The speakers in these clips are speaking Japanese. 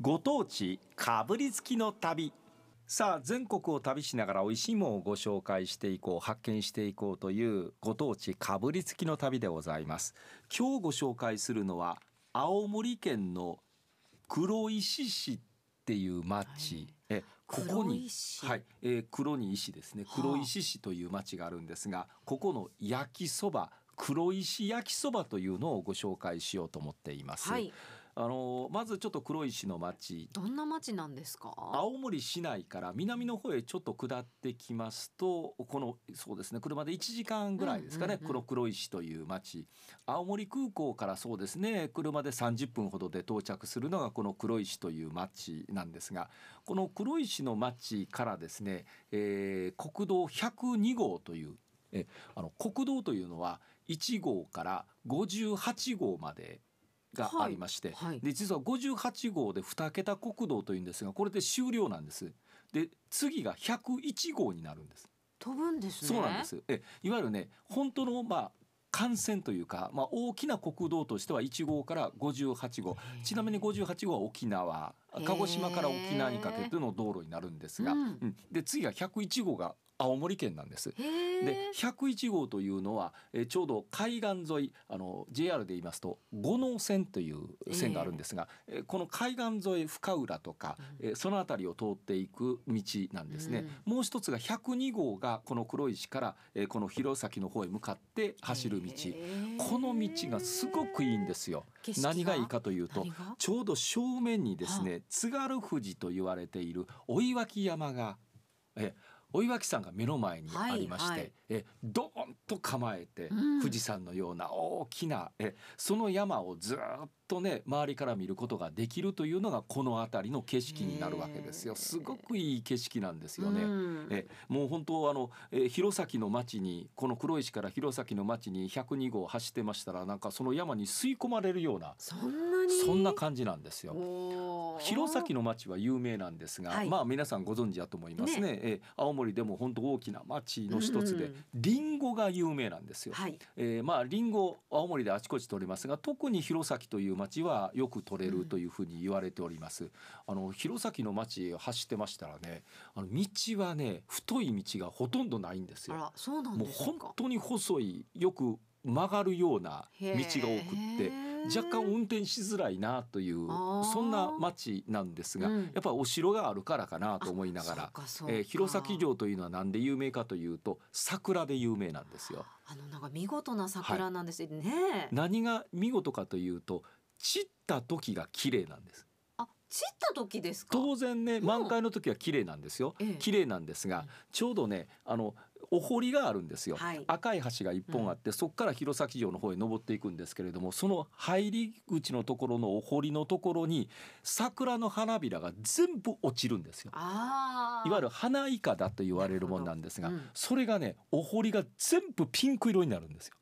ご当地かぶりつきの旅。さあ全国を旅しながら美味しいものをご紹介していこう発見していこうというご当地かぶりつきの旅でございます。今日ご紹介するのは青森県の黒石市っていう町、はい、えここにはい、えー、黒に石ですね。黒石市という町があるんですが、ここの焼きそば黒石焼きそばというのをご紹介しようと思っています。はいあのまずちょっと黒石の町どんな町なんですか？青森市内から南の方へちょっと下ってきますとこのそうですね車で1時間ぐらいですかね、うんうんうん、黒黒石という町青森空港からそうですね車で30分ほどで到着するのがこの黒石という町なんですがこの黒石の町からですね、えー、国道102号というえあの国道というのは1号から58号までがありまして、はいはい、で実は58号で2桁国道というんですがこれで終了なんです。で次が101号になるんです。飛ぶんですね。そうなんです。えいわゆるね本当のまあ幹線というか、まあ、大きな国道としては1号から58号ちなみに58号は沖縄鹿児島から沖縄にかけての道路になるんですが、うん、で次が101号が青森県なんです。で101号というのは、えちょうど海岸沿いあの JR で言いますと五能線という線があるんですが、えこの海岸沿い深浦とか、えその辺りを通っていく道なんですね。うん、もう一つが102号がこの黒石から、えこの弘前の方へ向かって走る道。この道がすごくいいんですよ。何がいいかというとちょうど正面にですね津軽富士と言われている追脇山がえ追脇山が目の前にありまして、はい。はい、えドーンと構えて、富士山のような大きなえその山をずっとね周りから見ることができるというのがこの辺りの景色になるわけですよ。すごくいい景色なんですよね、うん、えもう本当あの、え弘前の町にこの黒石から弘前の町に102号走ってましたらなんかその山に吸い込まれるようなそんな感じなんですよ。弘前の町は有名なんですが、はい、まあ皆さんご存知だと思いますね。ね。え青森でも本当大きな町の一つで、り、んごが有名なんですよ、はい、えー、まありんご青森であちこち取れますが特に弘前という町はよく取れるというふうに言われております。あの弘前の町走ってましたらね、あの道はね太い道がほとんどないんですよ。そうなんもう本当に細いよく曲がるような道が多くって若干運転しづらいなというそんな町なんですが、うん、やっぱお城があるからかなと思いながら、えー、弘前城というのは何で有名かというと桜で有名なんですよ。あのなんか見事な桜なんですね、はい、何が見事かというと散った時が綺麗なんです。あ散った時です当然ね満開の時は綺麗なんですよ、うん、綺麗なんですが、ちょうどねあのお堀があるんですよ、はい、赤い橋が一本あって、うん、そこから弘前城の方へ登っていくんですけれどもその入り口のところのお堀のところに桜の花びらが全部落ちるんですよ。いわゆる花いかだと言われるもんなんですが、うん、それがねお堀が全部ピンク色になるんですよ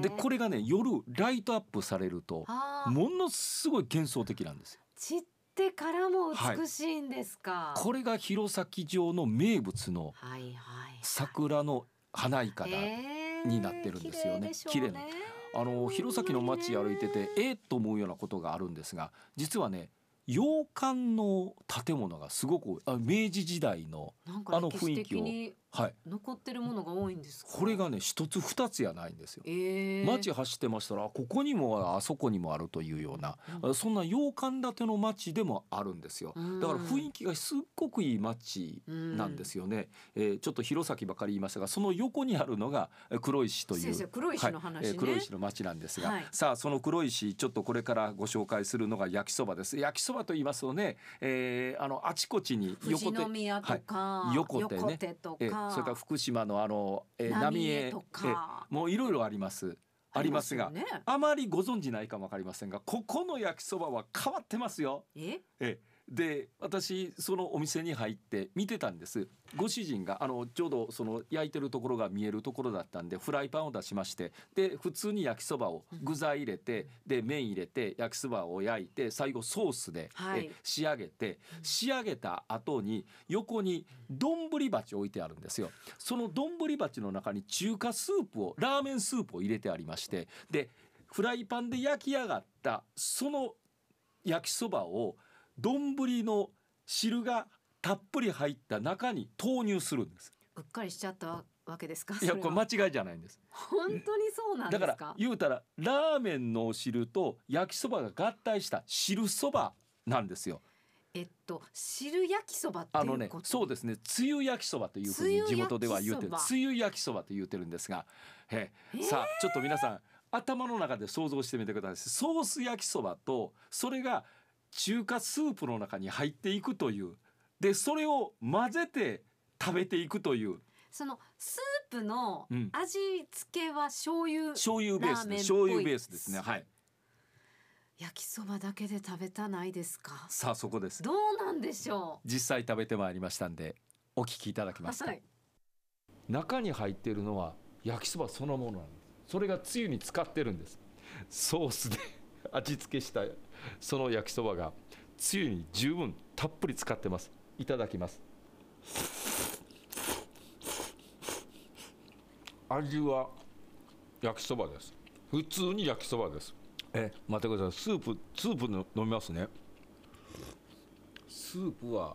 でこれがね夜ライトアップされるとものすごい幻想的なんですよ。ってからも美しいんですか、はい、これが弘前城の名物の桜の花いかだになってるんですよね。綺麗、な。あの弘前の街歩いててええと思うようなことがあるんですが実はね洋館の建物がすごくあ明治時代のあの雰囲気をはい、残ってるものが多いんですこれがね一つ二つやないんですよ、えー、街走ってましたらここにもあそこにもあるというような、うん、そんな洋館建ての街でもあるんですよ、うん、だから雰囲気がすっごくいい街なんですよね、うん、えー、ちょっと弘前ばかり言いましたがその横にあるのが黒石という黒石の話、ね。はい、黒石の町なんですが、はい、さあその黒石ちょっとこれからご紹介するのが焼きそばです。焼きそばと言いますとね、えー、あのあちこちに横手宮とか、はい、横手ね。手とか、えーそれから福島のあの、えー、浪江とか、もういろいろあります。ありますが、ね、あまりご存知ないかもわかりませんがここの焼きそばは変わってますよ。ええで私そのお店に入って見てたんです。ご主人があのちょうどその焼いてるところが見えるところだったんでフライパンを出しましてで普通に焼きそばを具材入れてで麺入れて焼きそばを焼いて最後ソースで、はい、仕上げて仕上げた後に横に丼鉢置いてあるんですよ。その丼鉢の中に中華スープをラーメンスープを入れてありましてでフライパンで焼き上がったその焼きそばを丼の汁がたっぷり入った中に投入するんです。うっかりしちゃったわけですか？いやこれ間違い。じゃないんです。本当にそうなんでだか？すから言うたらラーメンのお汁と焼きそばが合体した汁そばなんですよ。えっと汁焼きそばってあのねいうこと？そうですねつゆ焼きそばというふうに地元では言うてるつつゆ焼きそばと言うてるんですが、ええーさあちょっと皆さん頭の中で想像してみてくださいソース焼きそばとそれが中華スープの中に入っていくという。でそれを混ぜて食べていくという。そのスープのうん。味付けは醤油、醤油ベースです醤油ベースですね。はい。焼きそばだけで食べたないですか？さあそこです。どうなんでしょ実際食べてまいりましたんでお聞きいただけう。ますか、はい。中に入っているのは焼きそばそのものなんです。それがつゆに使ってるんです。ソースで 味付けしたその焼きそばがつゆに十分たっぷり使ってます。いただきます。味は焼きそばです。普通に焼きそばです。え待ってください。スープスープの飲みますね。スープは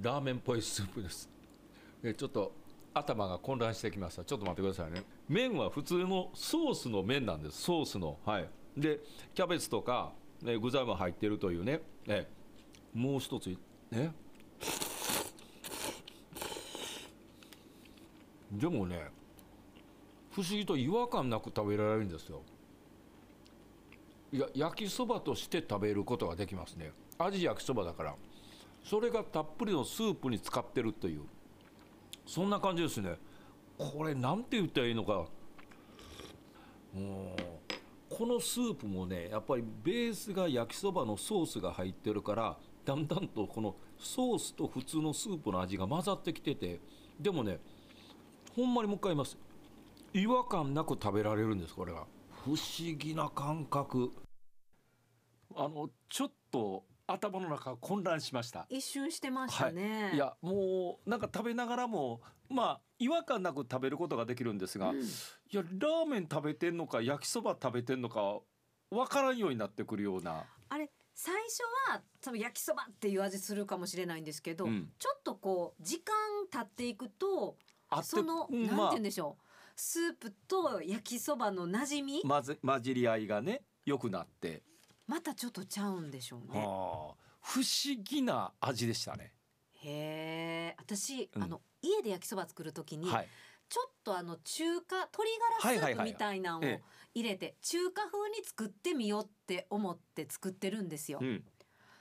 ラーメンっぽいスープです。えちょっと頭が混乱してきました。ちょっと待ってくださいね。麺は普通のソースの麺なんです。ソースの。はい。でキャベツとか、ね、具材も入ってるというね。えもう一つねでもね不思議と違和感なく食べられるんですよ。いや焼きそばとして食べることができますね。味焼きそばだから。それがたっぷりのスープに使ってるという。そんな感じですね。これなんて言ったらいいのか。もうこのスープもねやっぱりベースが焼きそばのソースが入ってるからだんだんとこのソースと普通のスープの味が混ざってきててでもねほんまにもう一回言います。違和感なく食べられるんですこれが。不思議な感覚。あのちょっと頭の中混乱しました。一瞬してましたね。いやもうなんか食べながらもまあ違和感なく食べることができるんですが、うん。いやラーメン食べてんのか焼きそば食べてんのかわからんようになってくるような、あれ最初は多分焼きそばっていう味するかもしれないんですけど、うん。ちょっとこう時間経っていくとその、うんなんて言うんでしょうスープと焼きそばの馴染み、まず混じり合いがね良くなって、またちょっとちゃうんでしょうね。はあ不思議な味でしたね。へえ私、うん。あの家で焼きそば作る時に、はい、ちょっとあの中華鶏ガラスープみたいなのをえ入れて中華風に作ってみようって思って作ってるんですよ。うん、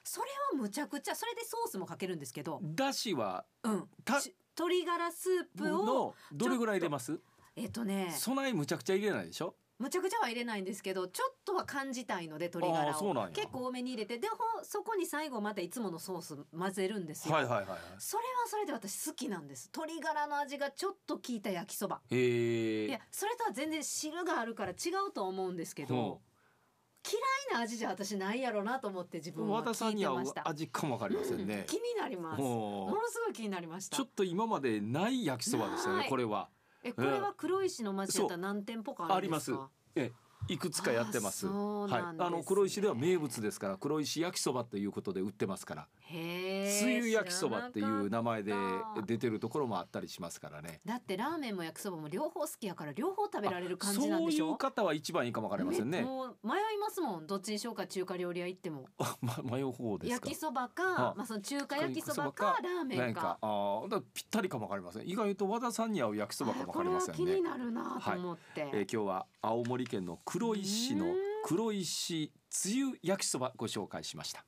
それはむちゃくちゃそれでソースもかけるんですけど、だしはうん、鶏ガラスープをのどれぐらい入れます？えっとね備えむちゃくちゃ入れないでしょ？むちゃくちゃは入れないんですけどちょっとは感じたいので鶏ガラを。結構多めに入れてでほそこに最後またいつものソース混ぜるんですよ、はいはいはいはい。それはそれで私好きなんです。鶏ガラの味がちょっと効いた焼きそば。へえ。いやそれとは全然汁があるから違うと思うんですけど、う。ん嫌いな味じゃ私ないやろなと思って自分は和田さ聞んにはいてました。味かもわかりませんね。うん。気になります。ものすごい気になりました。ちょっと今までない焼きそばですよねこれはえこれは黒石の町やったら何店舗かあるんですか？えいくつかやってます。はい。あの黒石では名物ですから黒石焼きそばということで売ってますから。へえつゆ焼きそばっていう名前で出てるところもあったりしますからね。だってラーメンも焼きそばも両方好きやから両方食べられる感じなんでしょ？そういう方は一番いいかもわかりませんね。もう迷いますもん。どっちにしようか中華料理屋行っても。あ ま迷う方ですか？焼きそばかあ。まあその中華焼きそばかかラーメンか。あーだぴったりかもわかりません。意外と和田さんに合う焼きそばかもわかりませんね。これは気になるなと思って、えー今日は青森県の黒石市のうん黒石つゆ焼きそばご紹介しました